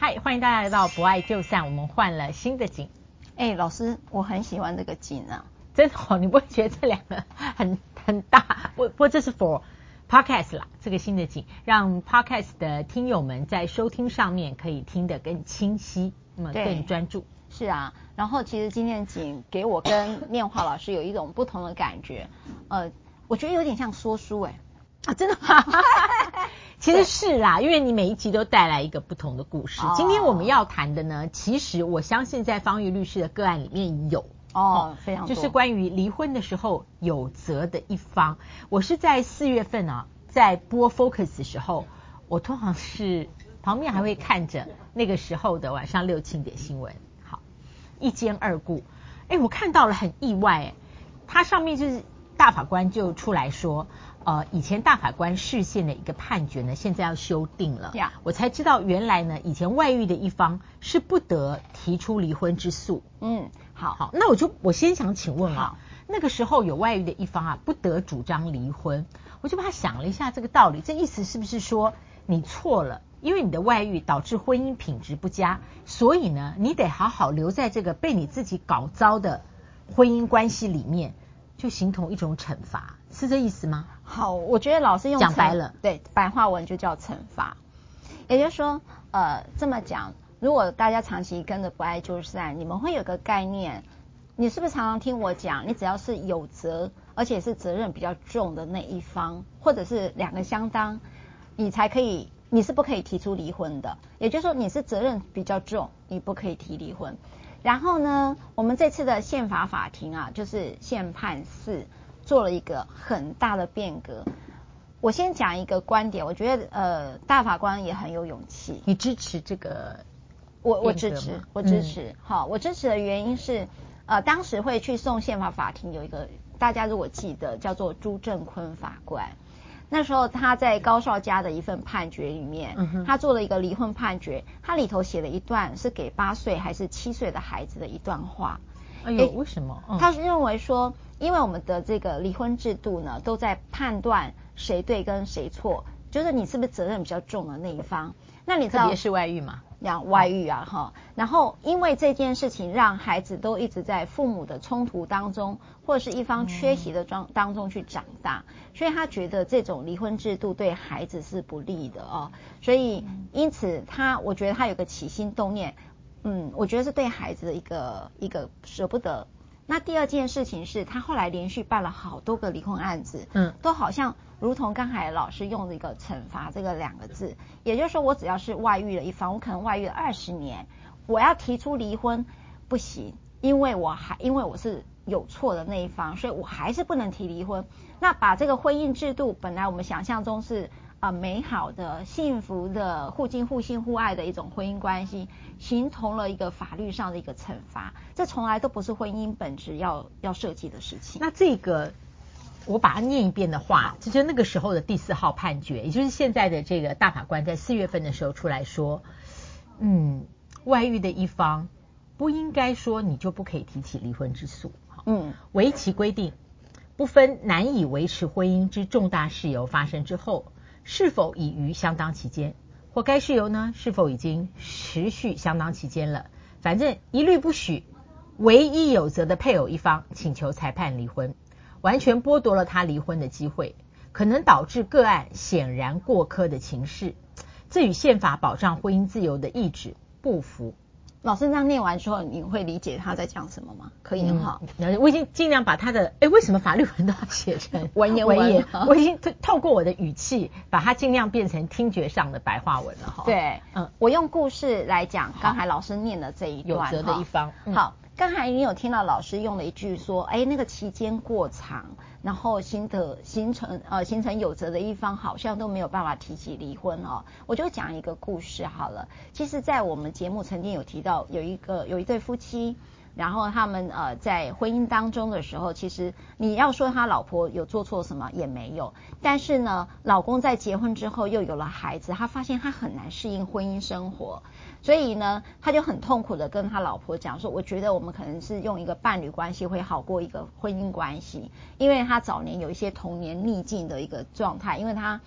嗨，欢迎大家来到不爱就散，我们换了新的景。哎，老师，我很喜欢这个景啊，真好，你不会觉得这两个很很大？不 不，这是 for podcast 啦，这个新的景让 podcast 的听友们在收听上面可以听得更清晰，那么更专注。是啊，然后其实今天的景给我跟念华老师有一种不同的感觉，呃，我觉得有点像说书哎。啊，真的吗？其实是啦，因为你每一集都带来一个不同的故事。今天我们要谈的呢，其实我相信在方玉律师的个案里面有哦，非常多，就是关于离婚的时候有责的一方。我是在四月份啊，在播 Focus 的时候，我通常是旁边还会看着那个时候的晚上六七点新闻。好，一兼二顾，哎，我看到了很意外，哎，它上面就是大法官就出来说。呃，以前大法官释宪的一个判决呢，现在要修订了。呀，我才知道原来呢，以前外遇的一方是不得提出离婚之诉。嗯，好，好，那我就我先想请问啊，那个时候有外遇的一方啊，不得主张离婚，我就把他想了一下这个道理，这意思是不是说你错了？因为你的外遇导致婚姻品质不佳，所以呢，你得好好留在这个被你自己搞糟的婚姻关系里面，就形同一种惩罚，是这意思吗？好，我觉得老师用讲白了，对，白话文就叫惩罚。也就是说，呃，这么讲，如果大家长期跟着不爱就散，你们会有个概念，你是不是常常听我讲，你只要是有责，而且是责任比较重的那一方，或者是两个相当，你才可以，你是不可以提出离婚的。也就是说，你是责任比较重，你不可以提离婚。然后呢，我们这次的宪法法庭啊，就是宪判四做了一个很大的变革。我先讲一个观点，我觉得呃，大法官也很有勇气。你支持这个？我我支持，我支持。好、嗯，我支持的原因是，呃，当时会去送宪法法庭有一个，大家如果记得，叫做朱正坤法官。那时候他在高少家的一份判决里面，嗯、他做了一个离婚判决，他里头写了一段是给八岁还是七岁的孩子的一段话。哎呦，为什么？嗯、他是认为说，因为我们的这个离婚制度呢，都在判断谁对跟谁错，就是你是不是责任比较重的那一方。那你知道，特别是外遇嘛？讲外遇啊，哈，然后因为这件事情让孩子都一直在父母的冲突当中，或者是一方缺席的状当中去长大，所以他觉得这种离婚制度对孩子是不利的哦，所以因此他，我觉得他有个起心动念，嗯，我觉得是对孩子的一个一个舍不得。那第二件事情是他后来连续办了好多个离婚案子，嗯，都好像如同刚才老师用的一个惩罚这个两个字，也就是说我只要是外遇了一方，我可能外遇了二十年，我要提出离婚不行，因为我还因为我是有错的那一方，所以我还是不能提离婚。那把这个婚姻制度本来我们想象中是。啊，美好的、幸福的、互敬互信互爱的一种婚姻关系，形同了一个法律上的一个惩罚。这从来都不是婚姻本质要要设计的事情。那这个，我把它念一遍的话，这就是那个时候的第四号判决，也就是现在的这个大法官在四月份的时候出来说，嗯，外遇的一方不应该说你就不可以提起离婚之诉。嗯，为其规定，不分难以维持婚姻之重大事由发生之后。是否已于相当期间，或该事由呢？是否已经持续相当期间了？反正一律不许唯一有责的配偶一方请求裁判离婚，完全剥夺了他离婚的机会，可能导致个案显然过苛的情势，这与宪法保障婚姻自由的意志不符。老师这样念完之后，你会理解他在讲什么吗？可以哈、嗯，我已经尽量把他的，哎，为什么法律文都要写成 文言文？文言我已经透透过我的语气，把它尽量变成听觉上的白话文了哈。对，嗯，我用故事来讲刚才老师念的这一段，有责的一方。嗯、好，刚才你有听到老师用了一句说，哎，那个期间过长。然后形得形成呃形成有责的一方好像都没有办法提起离婚哦，我就讲一个故事好了。其实，在我们节目曾经有提到，有一个有一对夫妻。然后他们呃在婚姻当中的时候，其实你要说他老婆有做错什么也没有，但是呢，老公在结婚之后又有了孩子，他发现他很难适应婚姻生活，所以呢，他就很痛苦的跟他老婆讲说，我觉得我们可能是用一个伴侣关系会好过一个婚姻关系，因为他早年有一些童年逆境的一个状态，因为他。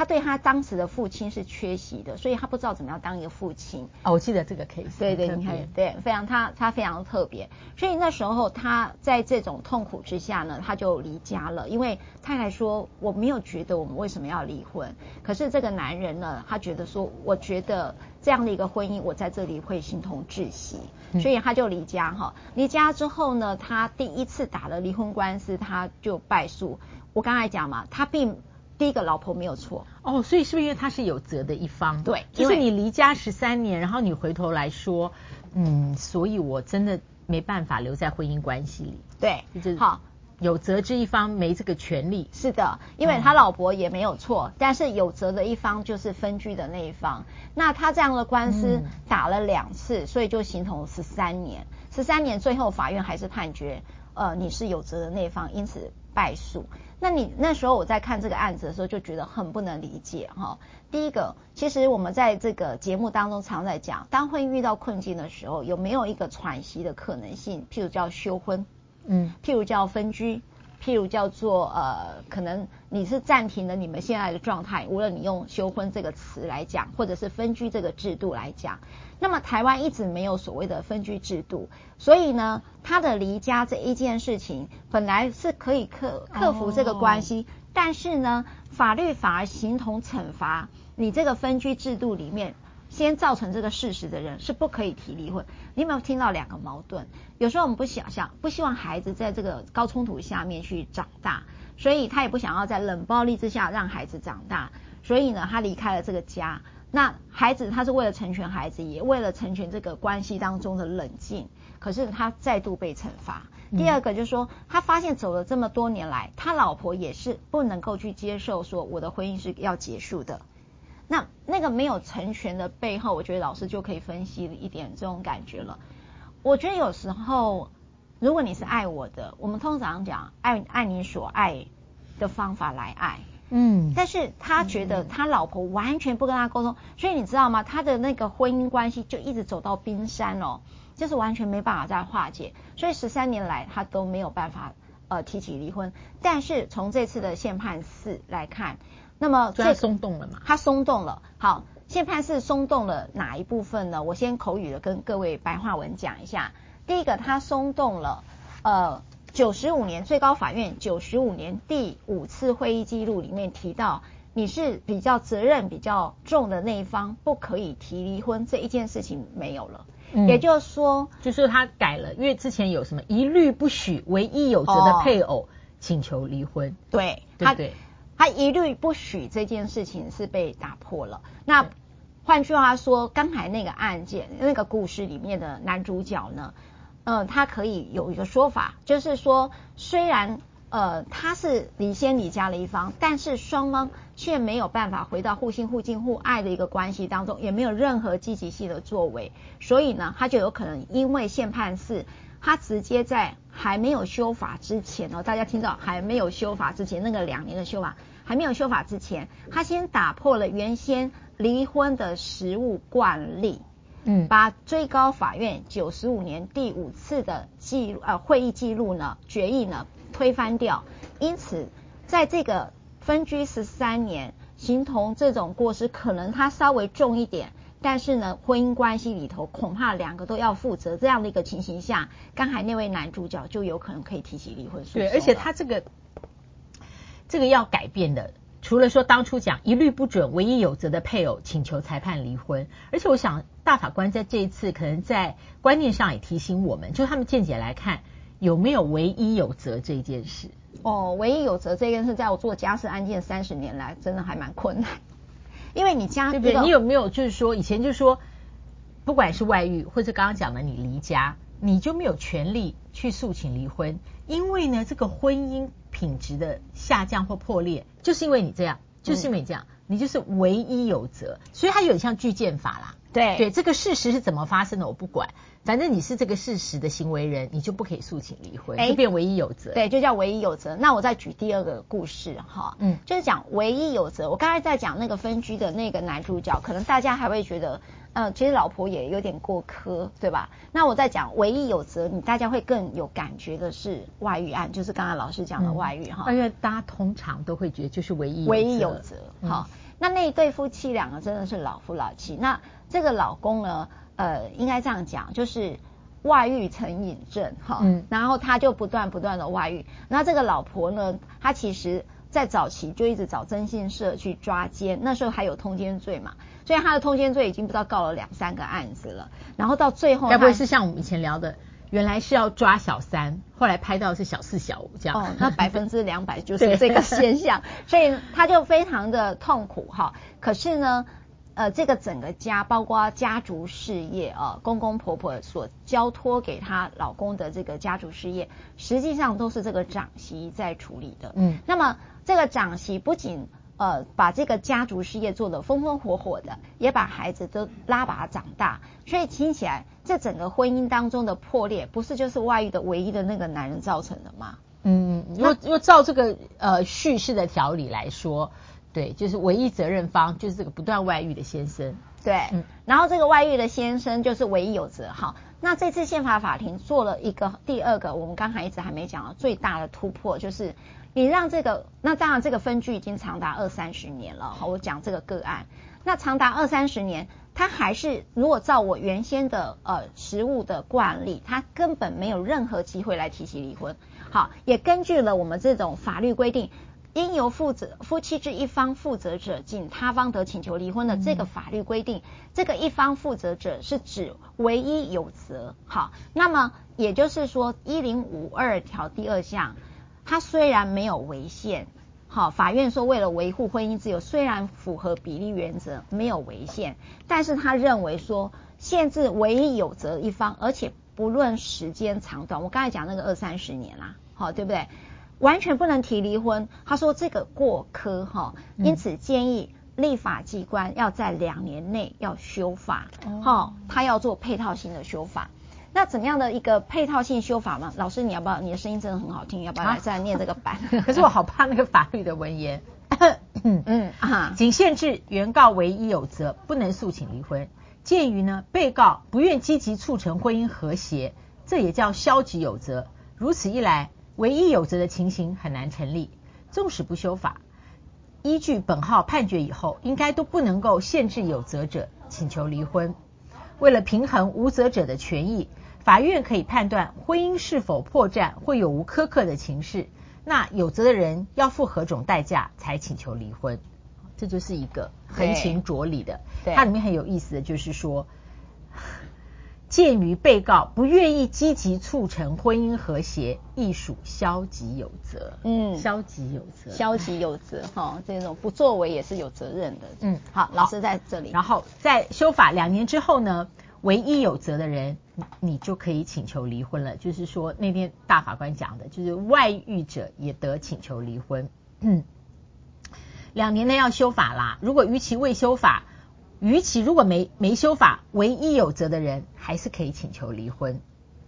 他对他当时的父亲是缺席的，所以他不知道怎么样当一个父亲。哦，我记得这个 case。对对，你看，对，非常他他非常特别，所以那时候他在这种痛苦之下呢，他就离家了，因为太太说我没有觉得我们为什么要离婚，可是这个男人呢，他觉得说，我觉得这样的一个婚姻，我在这里会形同窒息，所以他就离家哈。离家之后呢，他第一次打了离婚官司，他就败诉。我刚才讲嘛，他并第一个老婆没有错哦，所以是不是因为他是有责的一方？对，就是你离家十三年，然后你回头来说，嗯，所以我真的没办法留在婚姻关系里。对，就是好，有责之一方没这个权利。是的，因为他老婆也没有错，嗯、但是有责的一方就是分居的那一方。那他这样的官司打了两次，嗯、所以就形同十三年。十三年最后法院还是判决，呃，你是有责的那一方，因此败诉。那你那时候我在看这个案子的时候，就觉得很不能理解哈。第一个，其实我们在这个节目当中常在讲，当婚姻遇到困境的时候，有没有一个喘息的可能性？譬如叫休婚，嗯，譬如叫分居。譬如叫做呃，可能你是暂停了你们现在的状态，无论你用休婚这个词来讲，或者是分居这个制度来讲，那么台湾一直没有所谓的分居制度，所以呢，他的离家这一件事情本来是可以克克服这个关系，但是呢，法律反而形同惩罚你这个分居制度里面。先造成这个事实的人是不可以提离婚。你有没有听到两个矛盾？有时候我们不想象，不希望孩子在这个高冲突下面去长大，所以他也不想要在冷暴力之下让孩子长大，所以呢，他离开了这个家。那孩子他是为了成全孩子，也为了成全这个关系当中的冷静，可是他再度被惩罚。第二个就是说，他发现走了这么多年来，他老婆也是不能够去接受说我的婚姻是要结束的。那那个没有成全的背后，我觉得老师就可以分析一点这种感觉了。我觉得有时候，如果你是爱我的，我们通常讲爱爱你所爱的方法来爱，嗯，但是他觉得他老婆完全不跟他沟通，所以你知道吗？他的那个婚姻关系就一直走到冰山哦，就是完全没办法再化解，所以十三年来他都没有办法呃提起离婚。但是从这次的宪判四来看。那么这松动了嘛？它松动了。好，宪判是松动了哪一部分呢？我先口语的跟各位白话文讲一下。第一个，它松动了，呃，九十五年最高法院九十五年第五次会议记录里面提到，你是比较责任比较重的那一方，不可以提离婚这一件事情没有了。嗯、也就是说，就是他改了，因为之前有什么一律不许唯一有责的配偶请求离婚，哦、对，对对？他一律不许这件事情是被打破了。那换句话说，刚才那个案件那个故事里面的男主角呢，呃，他可以有一个说法，就是说，虽然呃他是离先离家的一方，但是双方却没有办法回到互信互敬互爱的一个关系当中，也没有任何积极性的作为，所以呢，他就有可能因为宪判是。他直接在还没有修法之前哦，大家听到还没有修法之前，那个两年的修法还没有修法之前，他先打破了原先离婚的实务惯例，嗯，把最高法院九十五年第五次的记录呃会议记录呢决议呢推翻掉，因此在这个分居十三年，形同这种过失，可能他稍微重一点。但是呢，婚姻关系里头恐怕两个都要负责，这样的一个情形下，刚才那位男主角就有可能可以提起离婚诉讼。对，而且他这个这个要改变的，除了说当初讲一律不准唯一有责的配偶请求裁判离婚，而且我想大法官在这一次可能在观念上也提醒我们，就他们见解来看，有没有唯一有责这件事？哦，唯一有责这件事，在我做家事案件三十年来，真的还蛮困难。因为你家对不对？你有没有就是说，以前就是说，不管是外遇或者刚刚讲的你离家，你就没有权利去诉请离婚，因为呢，这个婚姻品质的下降或破裂，就是因为你这样，就是因为你这样，嗯、你就是唯一有责，所以它有点像巨剑法啦。对对，这个事实是怎么发生的我不管，反正你是这个事实的行为人，你就不可以诉请离婚，就变唯一有责。对，就叫唯一有责。那我再举第二个故事哈，嗯，就是讲唯一有责。我刚才在讲那个分居的那个男主角，可能大家还会觉得，呃，其实老婆也有点过苛，对吧？那我在讲唯一有责，你大家会更有感觉的是外遇案，就是刚才老师讲的外遇哈，因为大家通常都会觉得就是唯一唯一有责，好。那那一对夫妻两个真的是老夫老妻。那这个老公呢，呃，应该这样讲，就是外遇成瘾症哈，嗯，然后他就不断不断的外遇。那这个老婆呢，她其实在早期就一直找征信社去抓奸，那时候还有通奸罪嘛，所以他的通奸罪已经不知道告了两三个案子了。然后到最后，该不会是像我们以前聊的？原来是要抓小三，后来拍到是小四小五这样。哦，那百分之两百就是这个现象，所以他就非常的痛苦哈。可是呢，呃，这个整个家，包括家族事业啊，公公婆婆所交托给她老公的这个家族事业，实际上都是这个长媳在处理的。嗯，那么这个长媳不仅呃，把这个家族事业做得风风火火的，也把孩子都拉拔长大，所以听起来，这整个婚姻当中的破裂，不是就是外遇的唯一的那个男人造成的吗？嗯，如果如果照这个呃叙事的条理来说，对，就是唯一责任方就是这个不断外遇的先生。对，嗯，然后这个外遇的先生就是唯一有责。好，那这次宪法法庭做了一个第二个，我们刚才一直还没讲到最大的突破，就是。你让这个，那当然这个分居已经长达二三十年了。好，我讲这个个案，那长达二三十年，他还是如果照我原先的呃实务的惯例，他根本没有任何机会来提起离婚。好，也根据了我们这种法律规定，应由负责夫妻之一方负责者进，他方得请求离婚的这个法律规定，嗯、这个一方负责者是指唯一有责。好，那么也就是说一零五二条第二项。他虽然没有违宪，好，法院说为了维护婚姻自由，虽然符合比例原则，没有违宪，但是他认为说限制唯一有责一方，而且不论时间长短，我刚才讲那个二三十年啦，好，对不对？完全不能提离婚。他说这个过苛哈，因此建议立法机关要在两年内要修法，好，他要做配套性的修法。那怎么样的一个配套性修法吗？老师，你要不要？你的声音真的很好听，要不要来再来念这个版？可是我好怕那个法律的文言。嗯嗯啊，仅限制原告唯一有责，不能诉请离婚。鉴于呢，被告不愿积极促成婚姻和谐，这也叫消极有责。如此一来，唯一有责的情形很难成立。纵使不修法，依据本号判决以后，应该都不能够限制有责者请求离婚。为了平衡无责者的权益。法院可以判断婚姻是否破绽会有无苛刻的情事，那有责的人要付何种代价才请求离婚？这就是一个横情着理的。它里面很有意思的就是说，鉴于被告不愿意积极促成婚姻和谐，亦属消极有责。嗯，消极有责，消极有责。哈、哦，这种不作为也是有责任的。嗯，好，老师在这里。然后在修法两年之后呢，唯一有责的人。你就可以请求离婚了，就是说那天大法官讲的，就是外遇者也得请求离婚。嗯，两年内要修法啦。如果逾期未修法，逾期如果没没修法，唯一有责的人还是可以请求离婚。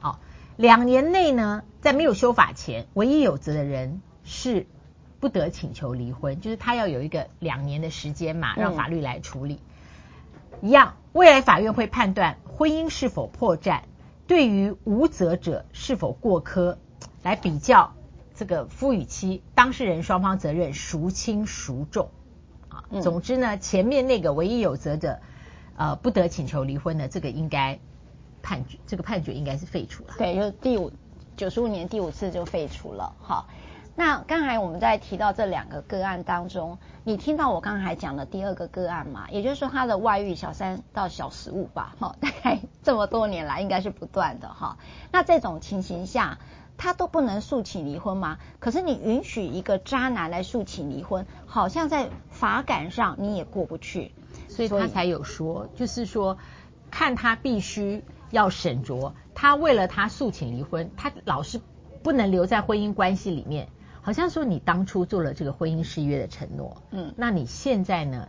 哦，两年内呢，在没有修法前，唯一有责的人是不得请求离婚，就是他要有一个两年的时间嘛，让法律来处理。嗯、一样，未来法院会判断。婚姻是否破绽，对于无责者是否过苛，来比较这个夫与妻当事人双方责任孰轻孰重啊。总之呢，前面那个唯一有责者，呃，不得请求离婚的这个应该判决，这个判决应该是废除了。对，就第五九十五年第五次就废除了。好。那刚才我们在提到这两个个案当中，你听到我刚才讲的第二个个案吗？也就是说，他的外遇小三到小十五吧，哈，大概这么多年来应该是不断的哈。那这种情形下，他都不能诉请离婚吗？可是你允许一个渣男来诉请离婚，好像在法感上你也过不去，所以他才有说，就是说，看他必须要审酌，他为了他诉请离婚，他老是不能留在婚姻关系里面。好像说你当初做了这个婚姻誓约的承诺，嗯，那你现在呢？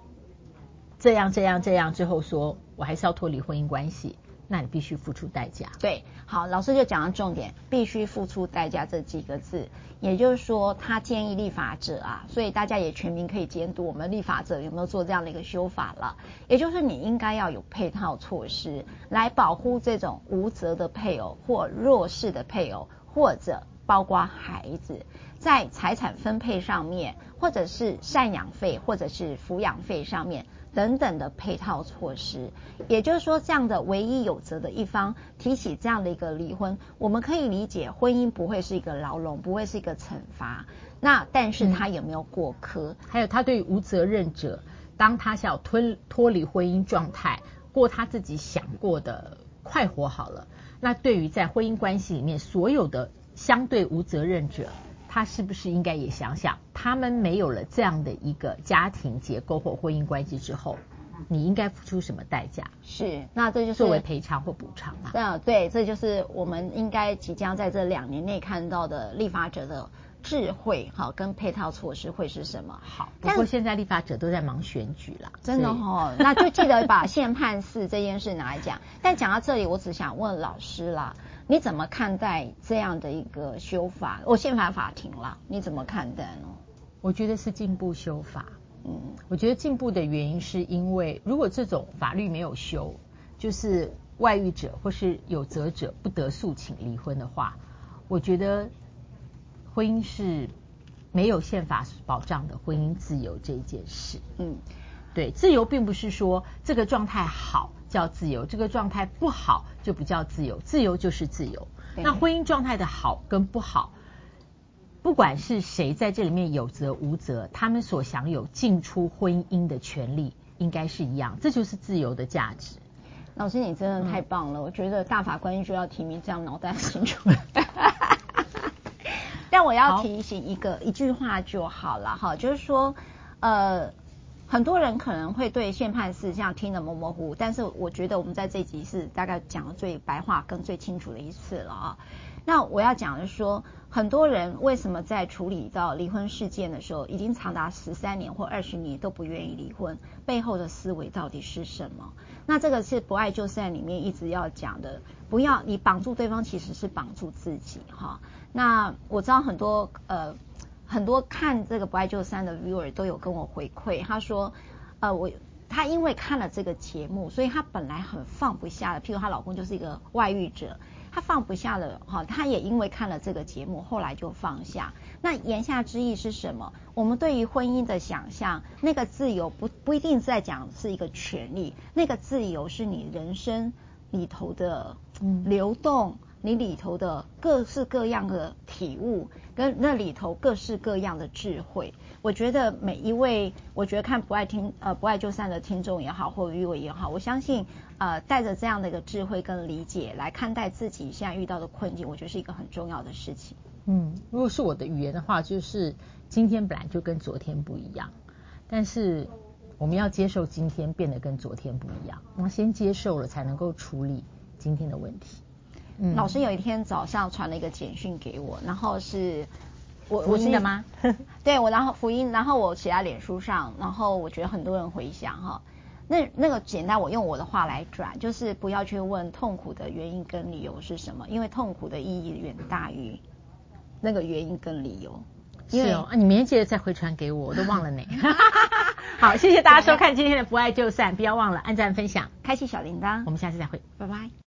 这样这样这样最后说，我还是要脱离婚姻关系，那你必须付出代价。对，好，老师就讲到重点，必须付出代价这几个字，也就是说，他建议立法者啊，所以大家也全民可以监督我们立法者有没有做这样的一个修法了。也就是你应该要有配套措施来保护这种无责的配偶或弱势的配偶，或者。包括孩子在财产分配上面，或者是赡养费，或者是抚养费上面等等的配套措施。也就是说，这样的唯一有责的一方提起这样的一个离婚，我们可以理解，婚姻不会是一个牢笼，不会是一个惩罚。那但是他有没有过苛？嗯、还有他对于无责任者，当他想要脱脱离婚姻状态，过他自己想过的快活好了。那对于在婚姻关系里面所有的相对无责任者，他是不是应该也想想，他们没有了这样的一个家庭结构或婚姻关系之后，你应该付出什么代价？是，那这就是作为赔偿或补偿嘛？嗯，对，这就是我们应该即将在这两年内看到的立法者的。智慧好，跟配套措施会是什么？好，不过现在立法者都在忙选举啦，真的哦，那就记得把宪判四这件事拿来讲。但讲到这里，我只想问老师啦，你怎么看待这样的一个修法？我宪法法庭啦，你怎么看待呢？我觉得是进步修法。嗯，我觉得进步的原因是因为，如果这种法律没有修，就是外遇者或是有责者不得诉请离婚的话，我觉得。婚姻是没有宪法保障的婚姻自由这一件事。嗯，对，自由并不是说这个状态好叫自由，这个状态不好就不叫自由。自由就是自由。那婚姻状态的好跟不好，不管是谁在这里面有责无责，他们所享有进出婚姻的权利应该是一样，这就是自由的价值。老师，你真的太棒了，嗯、我觉得大法官就要提名这样脑袋很清楚。但我要提醒一个一句话就好了哈，就是说，呃，很多人可能会对宪判四这样听得模模糊糊，但是我觉得我们在这集是大概讲的最白话跟最清楚的一次了啊。那我要讲的是说，很多人为什么在处理到离婚事件的时候，已经长达十三年或二十年都不愿意离婚，背后的思维到底是什么？那这个是不爱就散里面一直要讲的，不要你绑住对方，其实是绑住自己哈。那我知道很多呃很多看这个不爱就散的 viewer 都有跟我回馈，他说呃我他因为看了这个节目，所以他本来很放不下的，譬如她老公就是一个外遇者，他放不下了哈，他也因为看了这个节目，后来就放下。那言下之意是什么？我们对于婚姻的想象，那个自由不不一定在讲是一个权利，那个自由是你人生里头的流动。嗯你里头的各式各样的体悟，跟那里头各式各样的智慧，我觉得每一位，我觉得看不爱听呃不爱就散的听众也好，或者 viewer 也好，我相信呃带着这样的一个智慧跟理解来看待自己现在遇到的困境，我觉得是一个很重要的事情。嗯，如果是我的语言的话，就是今天本来就跟昨天不一样，但是我们要接受今天变得跟昨天不一样，那先接受了才能够处理今天的问题。嗯、老师有一天早上传了一个简讯给我，然后是我福音的吗？对，我然后福音，然后我写在脸书上，然后我觉得很多人回想哈。那那个简单，我用我的话来转，就是不要去问痛苦的原因跟理由是什么，因为痛苦的意义远大于那个原因跟理由。是哦，啊，你明天记得再回传给我，我都忘了呢。好，谢谢大家收看今天的不爱就散，不要忘了按赞分享，开启小铃铛，我们下次再会，拜拜。